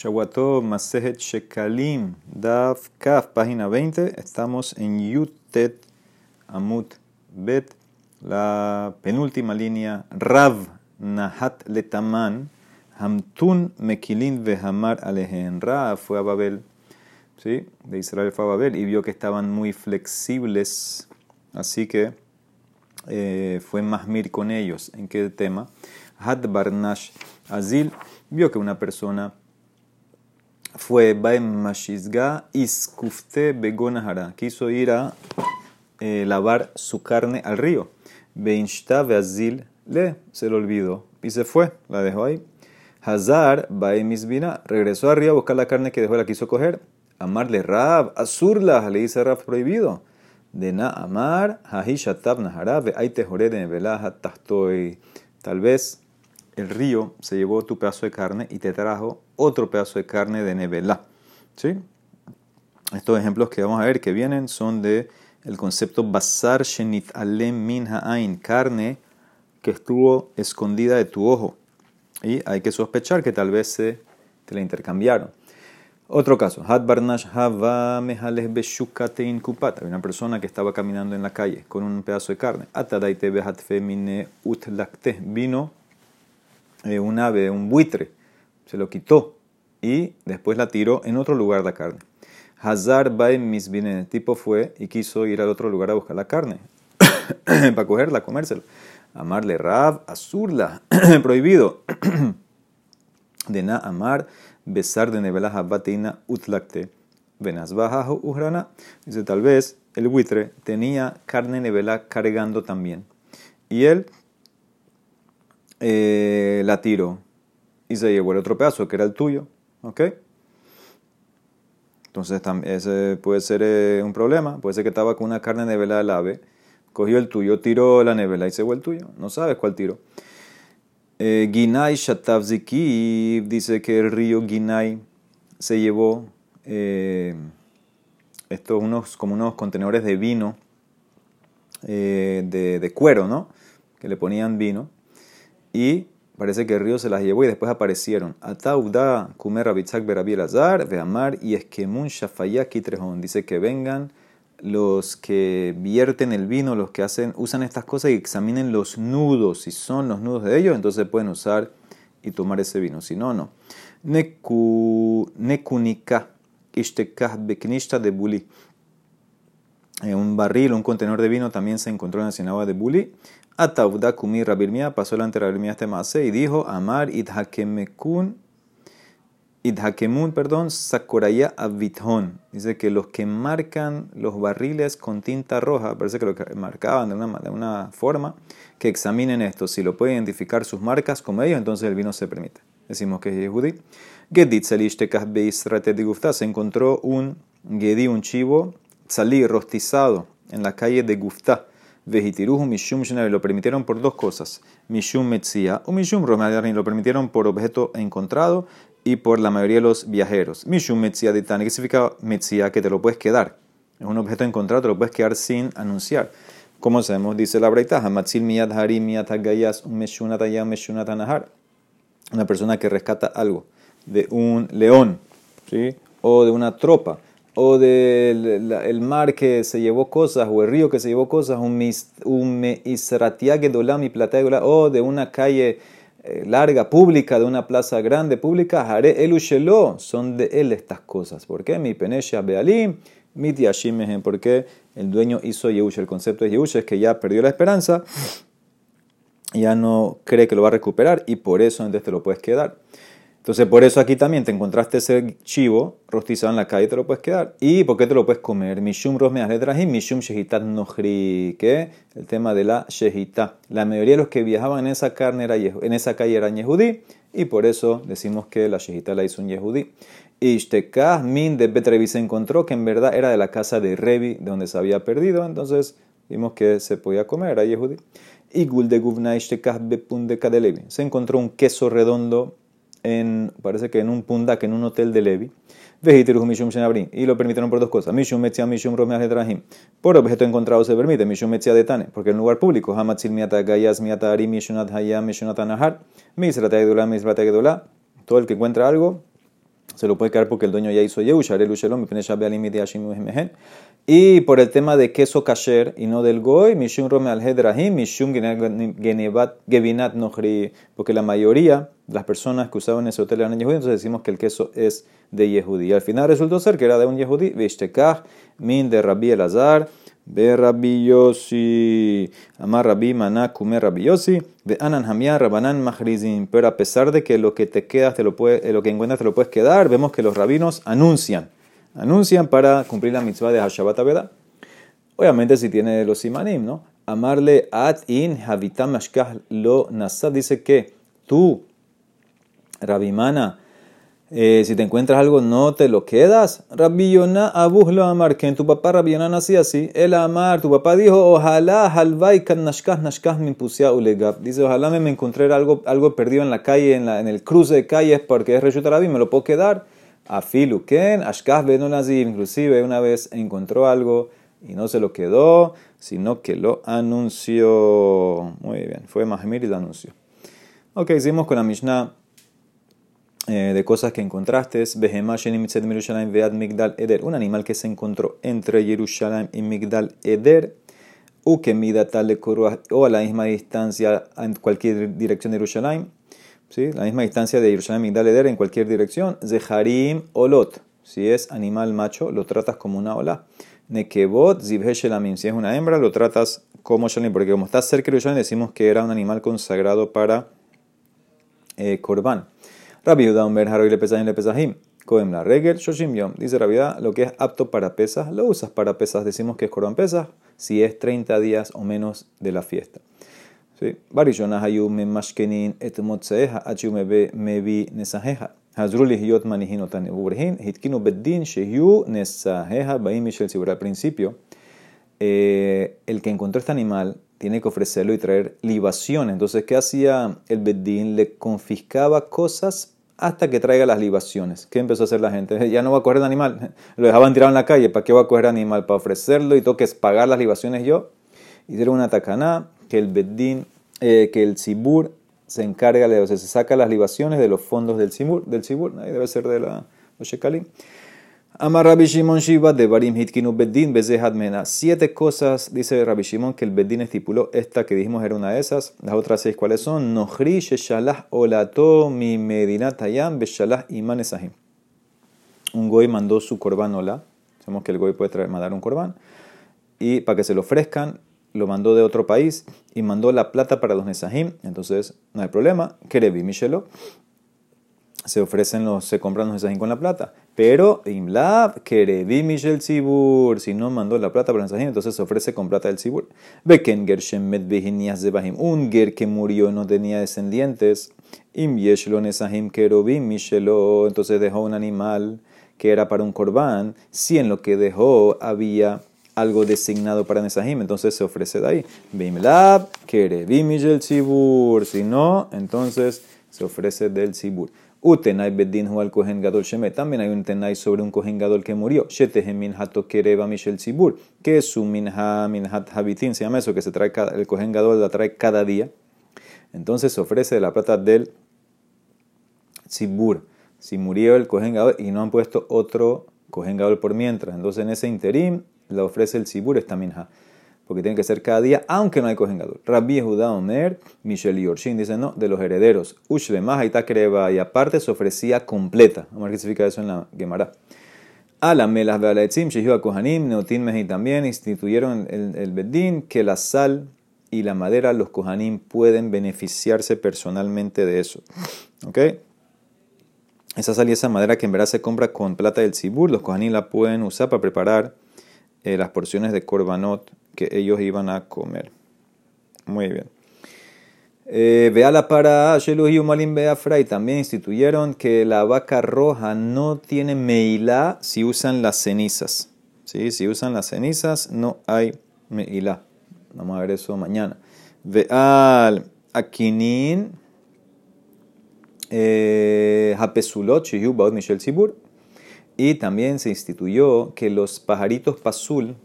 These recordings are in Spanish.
Shawato Masejet Shekalim, Daf Kaf, página 20. Estamos en Yutet Amut Bet, la penúltima línea. Rav Nahat Letaman, Hamtun Mekilin Vehamar Alehen. Rav fue a Babel, ¿sí? de Israel fue a Babel y vio que estaban muy flexibles, así que eh, fue Mahmir con ellos. ¿En qué tema? Had Barnash Azil vio que una persona fue Baem Mashizga Iskufte Begonahara. Quiso ir a eh, lavar su carne al río. Beinshta Beazil le se lo olvidó y se fue, la dejó ahí. Hazar Baem Isbina regresó al río a buscar la carne que dejó, la quiso coger. Amarle Rab, Azurla, le dice Rab prohibido. De na amar, Hahishatab Nahara, Aite Jore de Tastoy. Tal vez el río se llevó tu pedazo de carne y te trajo otro pedazo de carne de Nevelá. ¿Sí? Estos ejemplos que vamos a ver que vienen son de el concepto basar shenit alem min ha'ain, carne que estuvo escondida de tu ojo. Y hay que sospechar que tal vez se te la intercambiaron. Otro caso, Had Barnash Hava Mehales Beshukatein Kupat. Había una persona que estaba caminando en la calle con un pedazo de carne. Atadaite Behat Femine Utlakte. Vino eh, un ave, un buitre, se lo quitó y después la tiró en otro lugar la carne. Hazar Baem Misbine, el tipo fue y quiso ir al otro lugar a buscar la carne para cogerla, comérsela. Amarle Rab, Azurla, prohibido. de na amar, besar de nevela habateina utlakte. Venas bajajo uhrana. Dice, tal vez el buitre tenía carne nevela cargando también. Y él eh, la tiró y se llevó el otro pedazo que era el tuyo. ¿Ok? Entonces ese puede ser eh, un problema. Puede ser que estaba con una carne nevela del ave, cogió el tuyo, tiró la nevela y se llevó el tuyo. No sabes cuál tiró. Eh, Ginay Shatavziki dice que el río Ginay se llevó eh, estos unos, como unos contenedores de vino de, de cuero, ¿no? Que le ponían vino y parece que el río se las llevó y después aparecieron. Atauda Kumer Rabitzak Berabi Azar, Veamar y Eskemun Shafayaki Trejón. Dice que vengan los que vierten el vino, los que hacen, usan estas cosas y examinen los nudos. Si son los nudos de ellos, entonces pueden usar y tomar ese vino. Si no, no. Nekunika Ishtekah Beknishta de Buli. En un barril, un contenedor de vino también se encontró en la sinagoga de Buli. Atauda Kumi Rabirmia pasó delante de este mase y dijo: Amar idhakemekun, idhakemun, perdón, sakoraya avithon. Dice que los que marcan los barriles con tinta roja, parece que lo marcaban de una, de una forma, que examinen esto. Si lo pueden identificar sus marcas como ellos, entonces el vino se permite. Decimos que es Yehudi. Gedit Se encontró un Gedi, un chivo, salí rostizado en la calle de Guftá Vejitiruhu Mishum lo permitieron por dos cosas. Mishum Metzia o Mishum Romadarin lo permitieron por objeto encontrado y por la mayoría de los viajeros. Mishum Metzia de Tani, ¿qué significa Metzia? Que te lo puedes quedar. Es un objeto encontrado, te lo puedes quedar sin anunciar. Como sabemos, dice la Braita, Hamatzil Miyad Hari Miyad Hagayas Meshunataya Meshunatanahar. Una persona que rescata algo de un león, ¿sí? O de una tropa o del el mar que se llevó cosas, o el río que se llevó cosas, un, mi plata o de una calle eh, larga, pública, de una plaza grande, pública, haré el ushelo, son de él estas cosas. ¿Por qué? Mi penesha bealim, mi tiashimehen, porque el dueño hizo Yehush. El concepto de Yehush es que ya perdió la esperanza, ya no cree que lo va a recuperar y por eso entonces te lo puedes quedar. Entonces, por eso aquí también te encontraste ese chivo rostizado en la calle te lo puedes quedar. ¿Y por qué te lo puedes comer? Mishum rosmeas y mishum shehitat nohri, que el tema de la shehita. La mayoría de los que viajaban en esa carne era, en esa calle eran yehudí y por eso decimos que la shehita la hizo un yehudí. Ishtekah min de Betrevi se encontró que en verdad era de la casa de Revi, de donde se había perdido, entonces vimos que se podía comer, era yehudí. Y de Guvna Ishtekah bepun de Kadelevi. Se encontró un queso redondo en, parece que en un pundak, en un hotel de Levi. Y lo permitieron por dos cosas. Mishum Metzia, Mishum Romeach Por objeto encontrado se permite. Mishum Metzia de Tane. Porque en lugar público. Hamatzil Miata Gayas Miata Ari Mishunat Hayam Mishunat Anahar. Misrata Gedula Misrata Gedula. Todo el que encuentra algo se lo puede quedar porque el dueño ya hizo y por el tema de queso kasher y no del goy, mishum rome al hedrahim, mishum gevinat nohri, porque la mayoría las personas que usaban ese hotel eran yehudí, entonces decimos que el queso es de yehudí. Al final resultó ser que era de un yehudí, vishtekach, min de Rabbi Elazar, de Rabbi Yossi, amar Rabbi Maná, kume Rabbi Yossi, de Anan Hamia, Rabanan Mahrizim. Pero a pesar de que lo que te quedas, te lo puede, eh, lo que encuentras te lo puedes quedar, vemos que los rabinos anuncian, anuncian para cumplir la mitzvah de Hashabat Aveda. Obviamente si tiene los simanim, ¿no? Amarle at in habitam lo nasad, dice que tú, Rabimana, eh, si te encuentras algo, no te lo quedas. Rabbi Yonah Abu lo amar, que en tu papá Rabbi Yonah nacía así. El amar, tu papá dijo, ojalá halvai kan nashkah nashkah min ulegab. Dice, ojalá me, encontré algo, algo perdido en la calle, en, la, en el cruce de calles, porque es Reshut me lo puedo quedar. Afilu ken, ashkah benonazim. Inclusive una vez encontró algo y no se lo quedó, sino que lo anunció. Muy bien, fue Mahmir y lo anunció. Ok, hicimos con la Mishnah eh, de cosas que encontraste. Eder. Un animal que se encontró entre Jerusalén y Migdal Eder. U que mida tal o a la misma distancia en cualquier dirección de Jerusalén. ¿Sí? La misma distancia de Jerusalén Migdal Eder en cualquier dirección. Zeharim Olot. Si es animal macho, lo tratas como una ola. Nekebot Zibheshelamim. Si es una hembra, lo tratas como Shalim. Porque como está cerca de Jerusalén, decimos que era un animal consagrado para eh. Rabbi Yehuda Omer Haroy le pesajim le pesajim. Koem la regel shoshim yom. Dice Rabbi lo que es apto para pesas, lo usas para pesas. Decimos que es korban pesas si es 30 días o menos de la fiesta. ¿Sí? Barishonah hayu me mashkenin et motzeeha achiu me mevi nesajeja. Hazru lihiyot manihin otan ubrhin hitkinu beddin shehu nesajeja baim mishel. Al principio, eh, el que encontró este animal tiene que ofrecerlo y traer libación. Entonces, ¿qué hacía el Bedín? Le confiscaba cosas hasta que traiga las libaciones. ¿Qué empezó a hacer la gente? Ya no va a coger el animal. Lo dejaban tirado en la calle. ¿Para qué va a coger animal? Para ofrecerlo y toques pagar las libaciones yo. Hicieron una tacaná que el Bedín, eh, que el Sibur se encarga, o sea, se saca las libaciones de los fondos del Sibur. Del ahí debe ser de la, los Shekalim. Amar Rabbi Shimon Shiva de Barim Hitkinu Beddin Mena. Siete cosas, dice Rabbi Shimon, que el Beddin estipuló. Esta que dijimos era una de esas. Las otras seis, ¿cuáles son? Nohri Sheshalah Olato Mi Medinat Hayam Beshalah Iman Esahim. Un goy mandó su korban hola. Sabemos que el goy puede traer, mandar un korban. Y para que se lo ofrezcan, lo mandó de otro país y mandó la plata para los Nesahim. Entonces, no hay problema. Kerevi Michelo se ofrecen los, se compran los mensajes con la plata. Pero Imlab, Kerevi Michel Zibur, si no mandó la plata para el entonces se ofrece con plata del Zibur. Beken Gershem Zebahim, un Ger que murió no tenía descendientes. Im Yeshlo Nesahim Kerovim Michelo, entonces dejó un animal que era para un corbán. Si en lo que dejó había algo designado para Nesahim, entonces se ofrece de ahí. Bimlab, Kerevi Michel Zibur, si no, entonces se ofrece del Zibur. Utenai bedin al kohen gadol shemet. También hay un tenai sobre un kohen gadol que murió. Shetehem minhato kereba mishel tzibur. Que es un minha minhat habitin. Se llama eso que se trae cada, el kohen gadol la trae cada día. Entonces se ofrece la plata del tzibur. Si murió el kohen gadol y no han puesto otro kohen gadol por mientras. Entonces en ese interim la ofrece el tzibur esta minha porque tiene que ser cada día, aunque no hay cojengador. Rabbi Judá Omer, Michel Yorshin dice no, de los herederos. Ushle Mahaita Kreba, y aparte se ofrecía completa. Vamos a ver qué significa eso en la Gemara. A la Melas Bealetzim, Shehiva Kohanim, Neotin Mehi también instituyeron el, el Bedín que la sal y la madera, los Kohanim pueden beneficiarse personalmente de eso. ¿Ok? Esa sal y esa madera que en verdad se compra con plata del Cibur, los Kohanim la pueden usar para preparar eh, las porciones de Korbanot que ellos iban a comer. Muy bien. Eh, vea la para Sheluhi Malim Beafra y también instituyeron que la vaca roja no tiene meilá si usan las cenizas. ¿Sí? Si usan las cenizas no hay meilá. Vamos a ver eso mañana. Veal Akinin eh, Hapesulot Michel Sibur. Y también se instituyó que los pajaritos pasul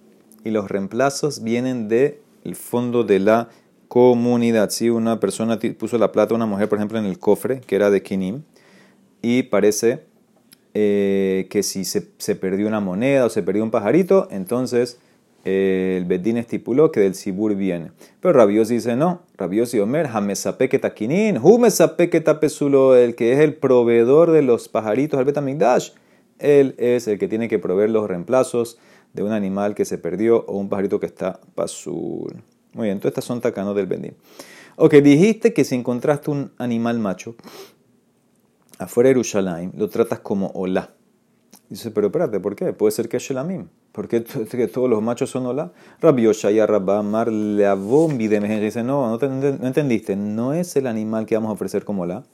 y los reemplazos vienen del fondo de la comunidad. Si una persona puso la plata, una mujer, por ejemplo, en el cofre, que era de Kinim, y parece eh, que si se, perdió una moneda o se perdió un pajarito, entonces eh, el Bedín estipuló que del Sibur viene. Pero Rabiosi dice no. Rabiosi Omer, Hamesape Takinin, Humesape Tapesulo, el que es el proveedor de los pajaritos al Betamigdash, él es el que tiene que proveer los reemplazos de un animal que se perdió o un pajarito que está pasul. Muy bien, todas estas son tacanos del Bedín. Ok, dijiste que si encontraste un animal macho afuera de Jerusalén, lo tratas como hola. Dice, pero espérate, ¿por qué? Puede ser que es Shelamim. ¿Por qué todos los machos son hola? Rabbi Yoshaya Rabba Mar Dice, no, no, entendiste. No es el animal que vamos a ofrecer como hola.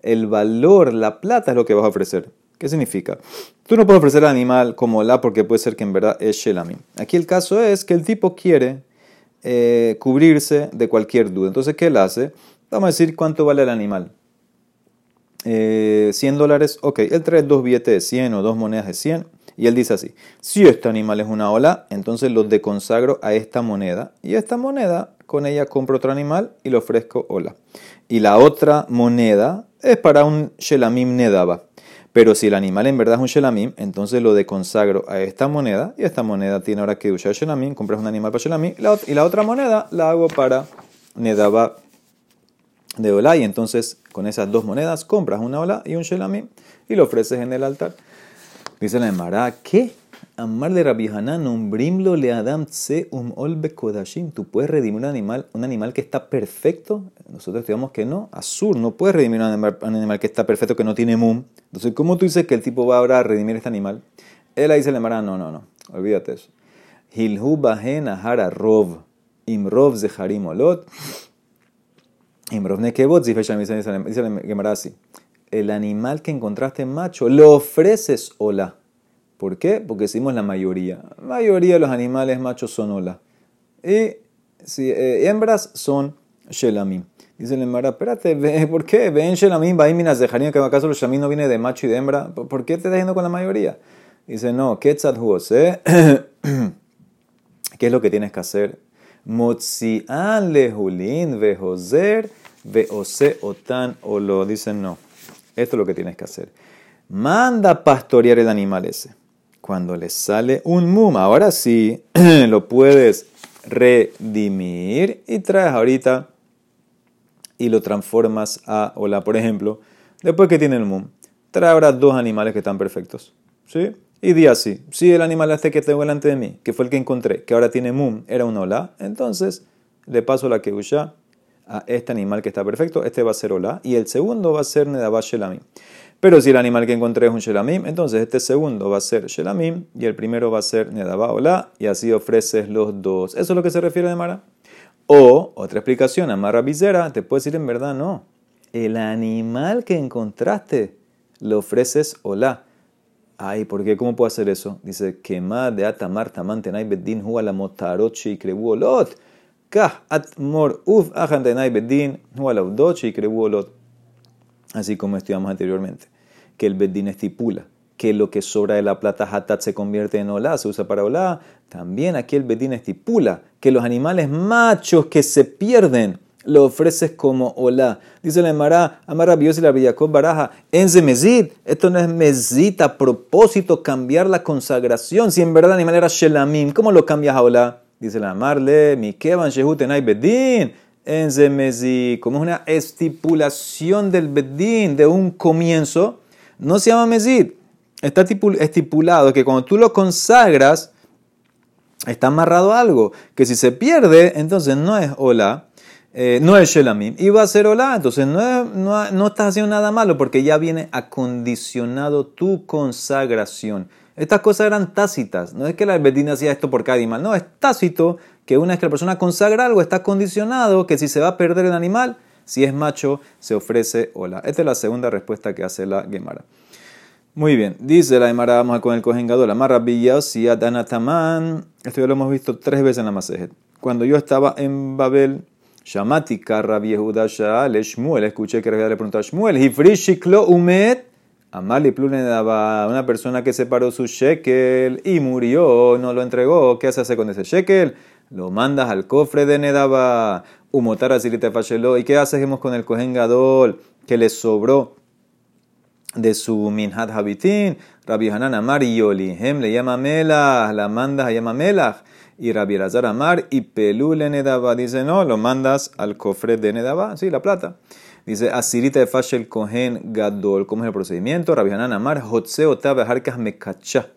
El valor, la plata es lo que vas a ofrecer. ¿Qué significa? Tú no puedes ofrecer al animal como hola porque puede ser que en verdad es Shelamim. Aquí el caso es que el tipo quiere eh, cubrirse de cualquier duda. Entonces, ¿qué él hace? Vamos a decir cuánto vale el animal. Eh, 100 dólares, ok, él trae dos billetes de 100 o dos monedas de 100 y él dice así, si este animal es una ola, entonces lo deconsagro a esta moneda y esta moneda con ella compro otro animal y le ofrezco ola. Y la otra moneda es para un shelamim nedaba. Pero si el animal en verdad es un shelamim, entonces lo deconsagro a esta moneda y esta moneda tiene ahora que usar shelamim, compras un animal para shelamim y la otra moneda la hago para nedaba de Olá y entonces con esas dos monedas compras una Olá y un Shelamim y lo ofreces en el altar. Dice la Emara, ¿qué? Amar de Rabbi Hanan, umbrimlo le adam tse um olbe kodashim. Tú puedes redimir un animal, un animal que está perfecto. Nosotros digamos que no. Azur, no puedes redimir un animal, que está perfecto, que no tiene mum. Entonces, ¿cómo tú dices que el tipo va ahora a redimir este animal? Él ahí dice la Emara, no, no, no. Olvídate eso. Hilhu bahen ahara rov. Imrov zeharim olot. Dice el animal que encontraste macho, lo ofreces hola. ¿Por qué? Porque decimos la mayoría. La mayoría de los animales machos son hola. Y si, eh, hembras son shelamim. Dice el Emara, espérate, ¿por qué? Ven shelamim, minas de que acaso los shelamim no viene de macho y de hembra. ¿Por qué te estás yendo con la mayoría? Dice, no, ¿qué ¿Qué es lo que tienes que hacer? Motzi'an lehulin vehozer ve ose otan o lo dicen no. Esto es lo que tienes que hacer. Manda pastorear el animal ese. Cuando le sale un mum, ahora sí lo puedes redimir y traes ahorita y lo transformas a hola. Por ejemplo, después que tiene el mum, trae ahora dos animales que están perfectos. ¿Sí? Y di así, si el animal este que tengo delante de mí, que fue el que encontré, que ahora tiene mum, era un hola, entonces le paso la que usa a este animal que está perfecto, este va a ser Ola, y el segundo va a ser Nedabá Shelamim. Pero si el animal que encontré es un Shelamim, entonces este segundo va a ser Shelamim y el primero va a ser Nedabá Ola, y así ofreces los dos. ¿Eso es lo que se refiere a Mara? O, otra explicación, Amarra Visera, te puede decir en verdad, no. El animal que encontraste lo ofreces Ola. Ay, ¿por qué? ¿Cómo puedo hacer eso? Dice, de atamar tamantenay bedin la motarochi y crebu olot. Así como estudiamos anteriormente, que el bedín estipula que lo que sobra de la plata hatat se convierte en olá, se usa para olá. También aquí el bedín estipula que los animales machos que se pierden lo ofreces como olá. Dice la Emara, Amara y la Villacob Baraja, enze mezid. Esto no es mezid a propósito cambiar la consagración. Si en verdad el animal era shelamim, ¿cómo lo cambias a olá? Dice la Marle, mi kevan shehutenai bedin, en zemezi, como es una estipulación del bedín de un comienzo, no se llama mezid. Está estipulado que cuando tú lo consagras, está amarrado algo, que si se pierde, entonces no es hola, eh, no es shelamim, y va a ser hola, entonces no, no, no estás haciendo nada malo porque ya viene acondicionado tu consagración. Estas cosas eran tácitas. No es que la Bedín hacía esto por cada animal. No, es tácito que una vez que la persona consagra algo, está condicionado que si se va a perder el animal, si es macho, se ofrece hola. Esta es la segunda respuesta que hace la Gemara. Muy bien, dice la Gemara, vamos con el cojengador. La maravilla, si Adanataman. Esto ya lo hemos visto tres veces en la Masejet. Cuando yo estaba en Babel, Shamati Karra Yehuda Sha'al Shmuel, escuché que le preguntó a Shmuel, Hifrishiklo Umet Amali daba una persona que separó su shekel y murió, no lo entregó. ¿Qué se hace con ese shekel? Lo mandas al cofre de Nedaba, Fashelo. ¿Y qué hacemos con el Kohen Gadol que le sobró de su Minhat Habitin, Rabbi Hanan Amar y Yoli, Hem le llama Melach, la mandas a llama Melach, y Rabbi Elazar Amar y Pelú le Nedaba, dice no, lo mandas al cofre de Nedaba, sí, la plata. Dice, Asirita de Fashel Kohen Gadol, ¿cómo es el procedimiento? Rabbi Hanan Amar, Hotzeo Tabe Harkas Mekacha.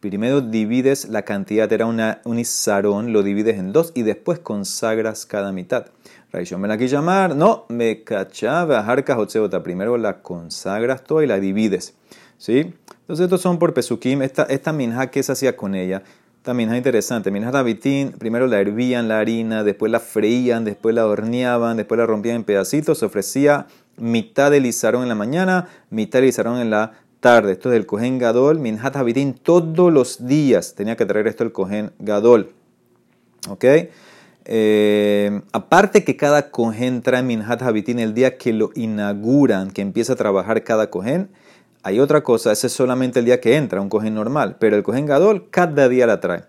Primero divides la cantidad, era una, un isarón, lo divides en dos y después consagras cada mitad. Raishon me la llamar, no, me cachaba, jarca jotzeota. Primero la consagras toda y la divides. ¿Sí? Entonces, estos son por Pesukim. Esta, esta minja que se hacía con ella. Esta minja interesante. Minja Davitín, primero la hervían la harina, después la freían, después la horneaban, después la rompían en pedacitos. Se ofrecía mitad de lizarón en la mañana, mitad de lizarón en la tarde. Esto es del Cohen Gadol. Minjat Habitín todos los días tenía que traer esto el Cohen Gadol. ¿Ok? Eh, aparte que cada cohen trae Minhat Habitín el día que lo inauguran, que empieza a trabajar cada cohen, hay otra cosa, ese es solamente el día que entra, un cohen normal, pero el cohen gadol cada día la trae.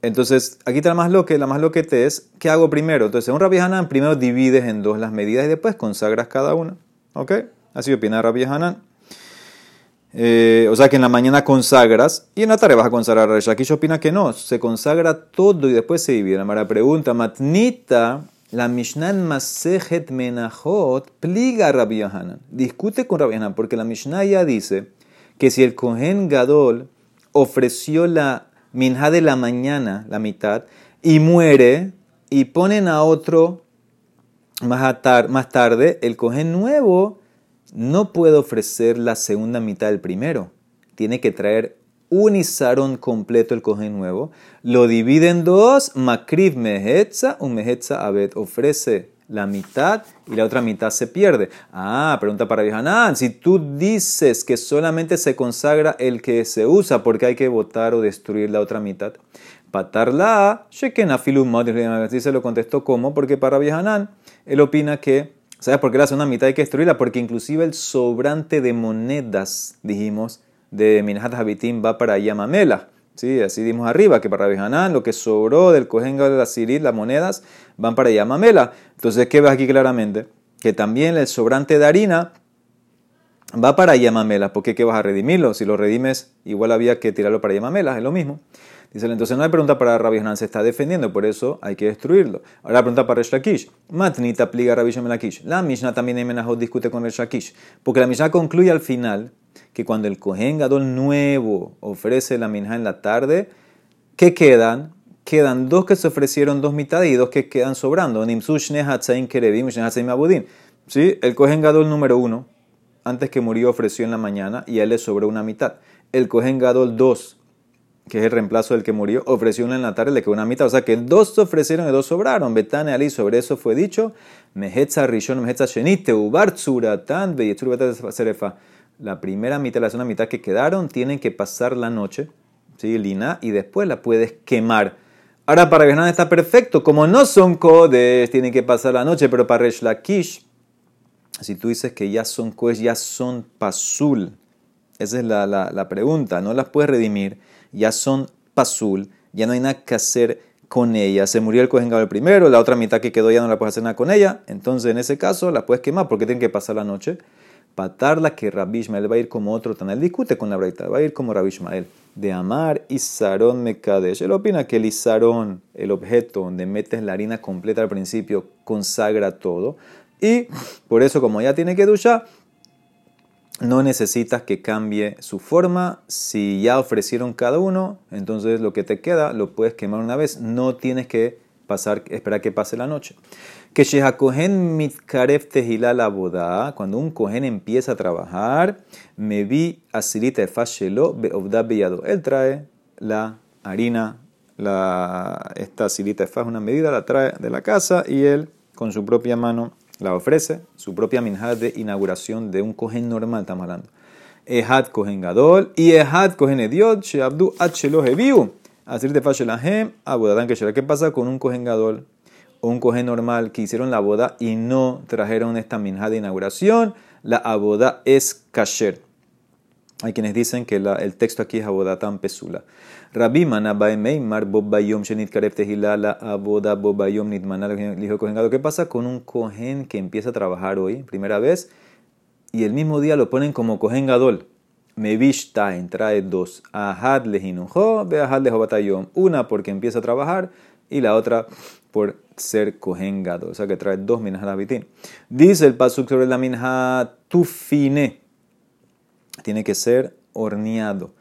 Entonces, aquí está la más loque, la más loquete es, ¿qué hago primero? Entonces, un Rabbi Hanan, primero divides en dos las medidas y después consagras cada una. ¿Ok? Así opina Rabbi Hanan. Eh, o sea que en la mañana consagras y en la tarde vas a consagrar a Aquí opina que no, se consagra todo y después se divide. La Mara pregunta, Matnita, la Mishnah Masejet pliga a Rabbi. Discute con Rabbi Yohanan porque la Mishnah ya dice que si el Kohen Gadol ofreció la minja de la mañana, la mitad, y muere, y ponen a otro más tarde, el Kohen nuevo no puede ofrecer la segunda mitad del primero. Tiene que traer un isarón completo el cojín nuevo. Lo divide en dos. Makriv mehetza, un mehetza abed. Ofrece la mitad y la otra mitad se pierde. Ah, pregunta para Vihanan. Si tú dices que solamente se consagra el que se usa porque hay que votar o destruir la otra mitad, patarla, sheken afilum se lo contestó como, porque para Vihanan él opina que ¿Sabes por qué la segunda mitad hay que destruirla? Porque inclusive el sobrante de monedas, dijimos, de Minhat Habitim va para Yamamela. ¿Sí? Así dimos arriba, que para Bejanán lo que sobró del Kohen de la Sirit, las monedas, van para Yamamela. Entonces, ¿qué ves aquí claramente? Que también el sobrante de harina va para Yamamela. ¿Por qué? ¿Qué vas a redimirlo? Si lo redimes, igual había que tirarlo para Yamamela, es lo mismo. Dice, entonces no hay pregunta para Rabbi Hanan, se está defendiendo, por eso hay que destruirlo. Ahora la pregunta para Resh Matnita pliega Rabbi Lakish. La Mishnah también en Menahot discute con Resh porque la Mishnah concluye al final que cuando el Kohen Gadol nuevo ofrece la Minha en la tarde, ¿qué quedan? Quedan dos que se ofrecieron dos mitades y dos que quedan sobrando. ¿Sí? El Kohen Gadol número uno, antes que murió, ofreció en la mañana y a él le sobró una mitad. El Kohen Gadol 2 que es el reemplazo del que murió, ofreció una en la tarde, le quedó una mitad. O sea que dos se ofrecieron y dos sobraron. Betane Ali, sobre eso fue dicho, Mehetza Rishon, Mehetza Shenite, Ubar Tzuratan, Serefa. La primera mitad, la segunda mitad que quedaron, tienen que pasar la noche, ¿sí? Lina, y después la puedes quemar. Ahora para Benan está perfecto, como no son codes, tienen que pasar la noche, pero para Resh Lakish, si tú dices que ya son codes, ya son pasul, esa es la, la pregunta, no las puedes redimir ya son pasul, ya no hay nada que hacer con ella. Se murió el Kohen el primero, la otra mitad que quedó ya no la puedes hacer nada con ella. Entonces, en ese caso, la puedes quemar porque tienen que pasar la noche. Patarla que Rabbi Ishmael va a ir como otro Tanel. Discute con la Breita, va a ir como Rabbi Ishmael. De amar Isarón Mekadesh. Él opina que el Isarón, el objeto donde metes la harina completa al principio, consagra todo. Y por eso, como ya tiene que duchar, no necesitas que cambie su forma. Si ya ofrecieron cada uno, entonces lo que te queda lo puedes quemar una vez. No tienes que pasar, esperar que pase la noche. Que Shehakohen mitkaref la boda, cuando un cohen empieza a trabajar, me vi asirita efashelo beovda beyado. Él trae la harina, la, esta asirita es una medida, la trae de la casa y él con su propia mano la ofrece, su propia minjad de inauguración de un cohen normal, estamos hablando. Ehad cohen gadol y ehad cohen ediot, sheabdu achelo hebiu. Así te fashelahem, abodadan que ¿Qué pasa con un cohen gadol o un cohen normal que hicieron la boda y no trajeron esta minjad de inauguración? La aboda es kasher. Hay quienes dicen que el texto aquí es tan pesula. Rabbi Manabae Meimar Bobayom Shenit Karef Tehilala Aboda Bobayom Nitmanal dijo Kohen ¿Qué pasa con un Kohen que empieza a trabajar hoy, primera vez, y el mismo día lo ponen como Kohen Gadol. Mevishtain trae dos. Ahad lehinujo, ve ahad lehobatayom. Una porque empieza a trabajar y la otra por ser Kohen Gadol. O sea que trae dos minhas. Dice el pasuk sobre la minha tufine. Tiene que ser horneado.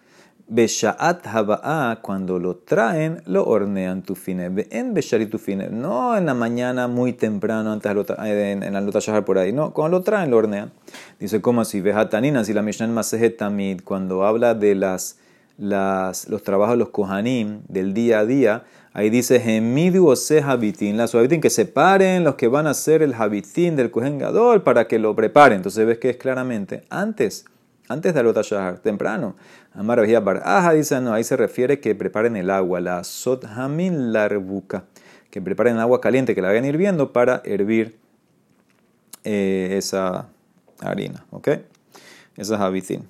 Beshaat haba'a, cuando lo traen, lo hornean tufine. En Beshari tufine. No en la mañana muy temprano, antes de en, la lota por ahí. No, cuando lo traen, lo hornean. Dice, ¿cómo así? Bejatanina, si la Mishnah en Tamid, cuando habla de las, las, los trabajos de los kohanim del día a día, ahí dice, Gemidu ose habitín, la habitín, que separen los que van a hacer el habitín del kohen gadol para que lo preparen. Entonces ves que es claramente antes antes de Alota Shahar, temprano. Amar Bar dice, no, ahí se refiere que preparen el agua, la Sot Hamin Larbuka, que preparen agua caliente, que la vayan hirviendo para hervir eh, esa harina, ¿ok? Esa es habitín.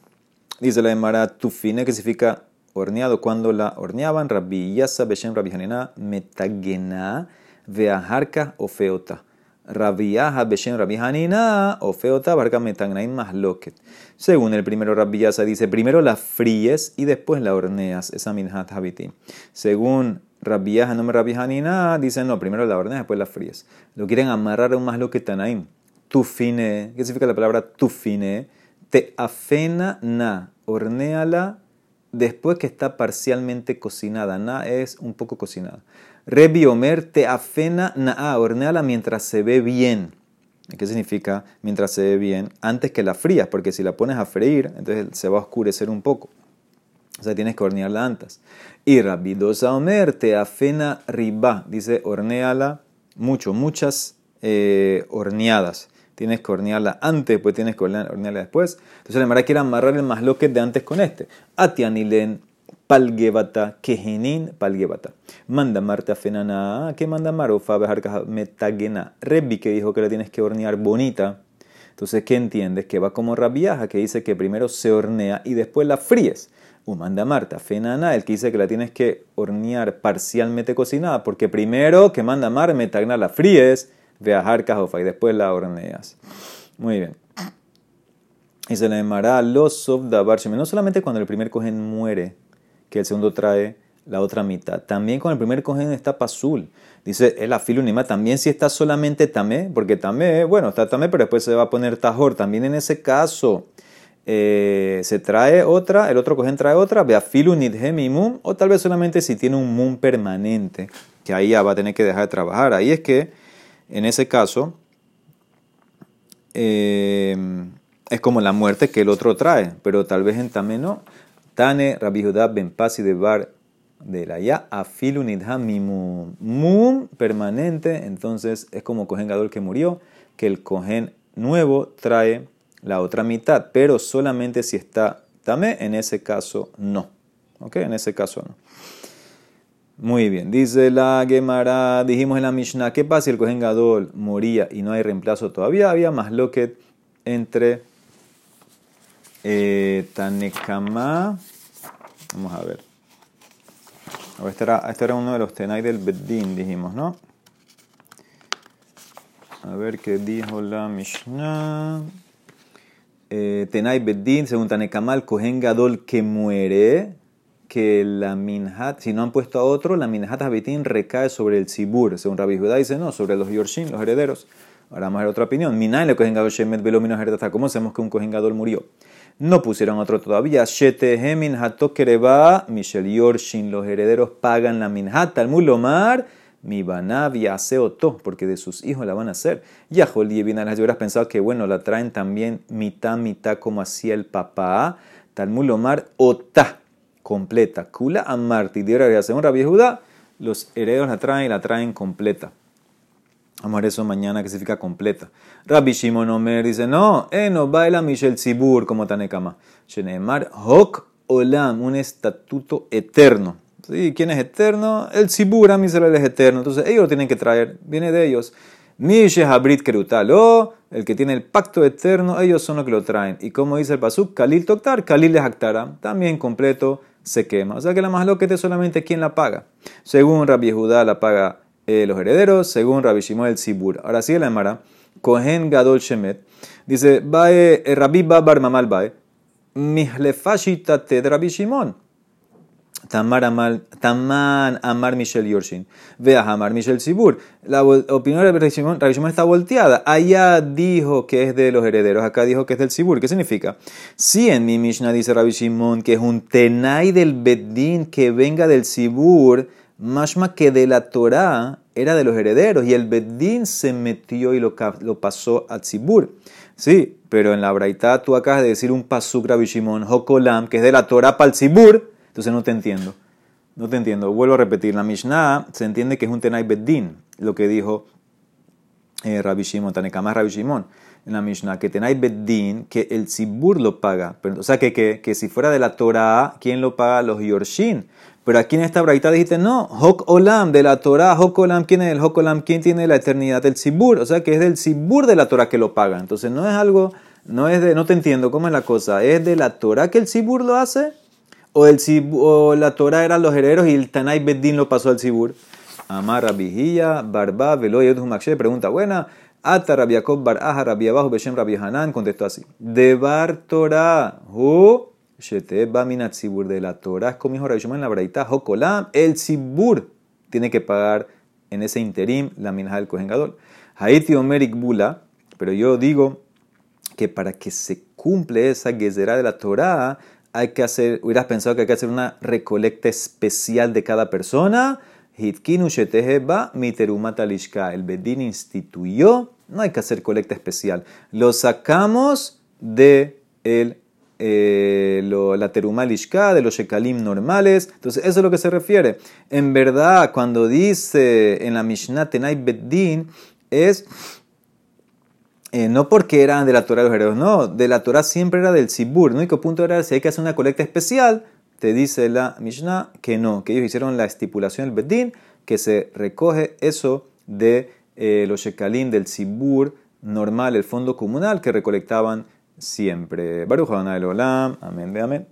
Dice la Emara Tufine, que significa horneado, cuando la horneaban, Rabbi Yasa Beshem Rabbi Hanina, Metagena, Veaharka o Feota. Rabiaja Beshem Rabbi Hanina o Feota Masloket. Según el primero Rabbi dice, primero la fríes y después la horneas, esa minhat habiti. Según Rabbi no me Rabbi Hanina, dice no, primero la horneas, después la fríes. Lo quieren amarrar a un Masloket. Tufine, ¿qué significa la palabra tufine? Te afena na, horneala después que está parcialmente cocinada. Na es un poco cocinada. Rebi Omer te afena na'a, horneala mientras se ve bien. ¿Qué significa mientras se ve bien? Antes que la frías, porque si la pones a freír, entonces se va a oscurecer un poco. O sea, tienes que hornearla antes. Y Rabbi Dosa Omer te afena riba, dice horneala mucho, muchas eh, horneadas. Tienes que hornearla antes, pues tienes que hornearla después. Entonces la que quiere amarrar el masloque de antes con este. Atianilen palgebata, kehenin palgebata. Manda Marta fenana, ¿qué manda Marofa metagena? Rebbi que dijo que la tienes que hornear bonita. Entonces, ¿qué entiendes? Que va como rabiaja, que dice que primero se hornea y después la fríes. O manda Marta fenana, el que dice que la tienes que hornear parcialmente cocinada, porque primero que manda Mar, metagna la fríes, veajar cajofa y después la horneas. Muy bien. Y se le llamará los of No solamente cuando el primer cogen muere, que el segundo trae la otra mitad. También con el primer cogen está pasul. Dice el afilunima también si está solamente tamé, porque tamé, bueno, está tamé, pero después se va a poner tajor. También en ese caso eh, se trae otra, el otro cogen trae otra, ve mum, o tal vez solamente si tiene un mum permanente, que ahí ya va a tener que dejar de trabajar. Ahí es que, en ese caso, eh, es como la muerte que el otro trae, pero tal vez en tamé no. Tane Rabbi Judá Ben Pasi de Bar de la Ya Mimum. Mum permanente, entonces es como Cohen Gadol que murió, que el Cohen nuevo trae la otra mitad, pero solamente si está Tame, en ese caso no. ¿Ok? En ese caso no. Muy bien, dice la Gemara, dijimos en la Mishnah, ¿qué pasa si el Cohen Gadol moría y no hay reemplazo todavía? Había más loquet entre eh, Tanekama. Vamos a ver. Este era, este era uno de los Tenai del Beddin, dijimos, ¿no? A ver qué dijo la Mishnah. Eh, Tenai Beddin, según Tanekamal, Kohen Gadol que muere, que la minhat, si no han puesto a otro, la minhat habitín recae sobre el Sibur. Según Rabbi Judá dice, no, sobre los Yorshin, los herederos. Ahora vamos a ver otra opinión. Minay le Kohen Gadol Shemet Velomino ¿Cómo sabemos que un Kohen Gadol murió? No pusieron otro todavía. Shete minhato kereba, Michel Yorshin, los herederos pagan la minhat. Talmud lomar, mi banav oto, porque de sus hijos la van a hacer. Y las hubieras pensado que bueno, la traen también mitad, mitad como hacía el papá. Talmud lomar ota, completa. Kula amarti, de según Rabbi Judá, los herederos la traen y la traen completa. Vamos a ver eso mañana que significa completa. Rabbi Shimon Omer dice, no, eh, no baila Michel Tzibur como Tanekama. Shenemar Hok Olam, un estatuto eterno. ¿Sí? ¿Quién es eterno? El Tzibur, a Israel es eterno. Entonces ellos lo tienen que traer, viene de ellos. Mishe Habrit Kerutalo, el que tiene el pacto eterno, ellos son los que lo traen. Y como dice el Pasuk, Kalil Toktar, Kalil les también completo se quema. O sea que la más loquete solamente quien la paga. Según Rabbi Judá la paga eh, los herederos, según Rabbi Shimon el Sibur. Ahora sigue la Emara. Kohen Gadol Shemet. Dice, Bae, eh, Rabbi Babar Mamal Bae, Mihlefashita te Rabbi Shimon. Tamar Amal, Taman Amar Michel Yorshin. Vea Amar Michel Sibur. La opinión de Rabbi Shimon, Rabbi Shimon está volteada. Allá dijo que es de los herederos, acá dijo que es del Sibur. ¿Qué significa? Si en mi Mishnah dice Rabbi Shimon que es un tenai del Bedín que venga del Sibur, mashma que de la Torah era de los herederos y el Bedín se metió y lo, pasó a Sibur. Sí, pero en la Braita tú acabas de decir un pasuk Rabbi Shimon, Hokolam, que es de la Torah para el Sibur entonces no te entiendo. No te entiendo. Vuelvo a repetir. La Mishnah se entiende que es un Tenai Beddin, lo que dijo eh, Rabbi Shimon, Tanekama Rabbi Shimon en la Mishnah, que Tenai Beddin, que el Sibur lo paga. O sea, que, que, que, si fuera de la Torah, ¿quién lo paga? Los Yorshin. Pero aquí en esta braita dijiste, no, Hok Olam, de la Torah, Hok Olam, ¿quién es el Hok Olam? ¿Quién tiene la eternidad? del Sibur. O sea, que es del Sibur de la Torah que lo paga. Entonces no es algo, no es de, no te entiendo cómo es la cosa. ¿Es de la Torah que el Sibur lo hace? o, el, o la Torah eran los herederos y el Tanay Beddin lo pasó al Sibur. Amar Rabijilla, Barba, Veloy, Makshe, pregunta buena. Ata Rabbi Jacob Bar Aja, Rabbi Abajo, Beshem Rabbi Hanan, contestó así. De Bar Torah, Hu, Shete Baminat Sibur, de la Torah, es como en la Braita, Hokolam, el Sibur tiene que pagar en ese interim la minja del cojengador. Haiti Omerik Bula, pero yo digo que para que se cumple esa gezerá de la Torah, hay que hacer, hubieras pensado que hay que hacer una recolecta especial de cada persona. Hitkinu miteruma talishka. El Bedín instituyó, no hay que hacer colecta especial. Lo sacamos de el, eh, la teruma lishka, de los shekalim normales. Entonces, eso es lo que se refiere. En verdad, cuando dice en la Mishnah Tenay Bedín, es eh, no porque eran de la Torah de los herederos, no, de la Torah siempre era del Sibur. El único punto era si hay que hacer una colecta especial, te dice la Mishnah que no, que ellos hicieron la estipulación del Bedín, que se recoge eso de eh, los shekalim del Sibur normal, el fondo comunal que recolectaban siempre. Baruch Olam, amén, amén.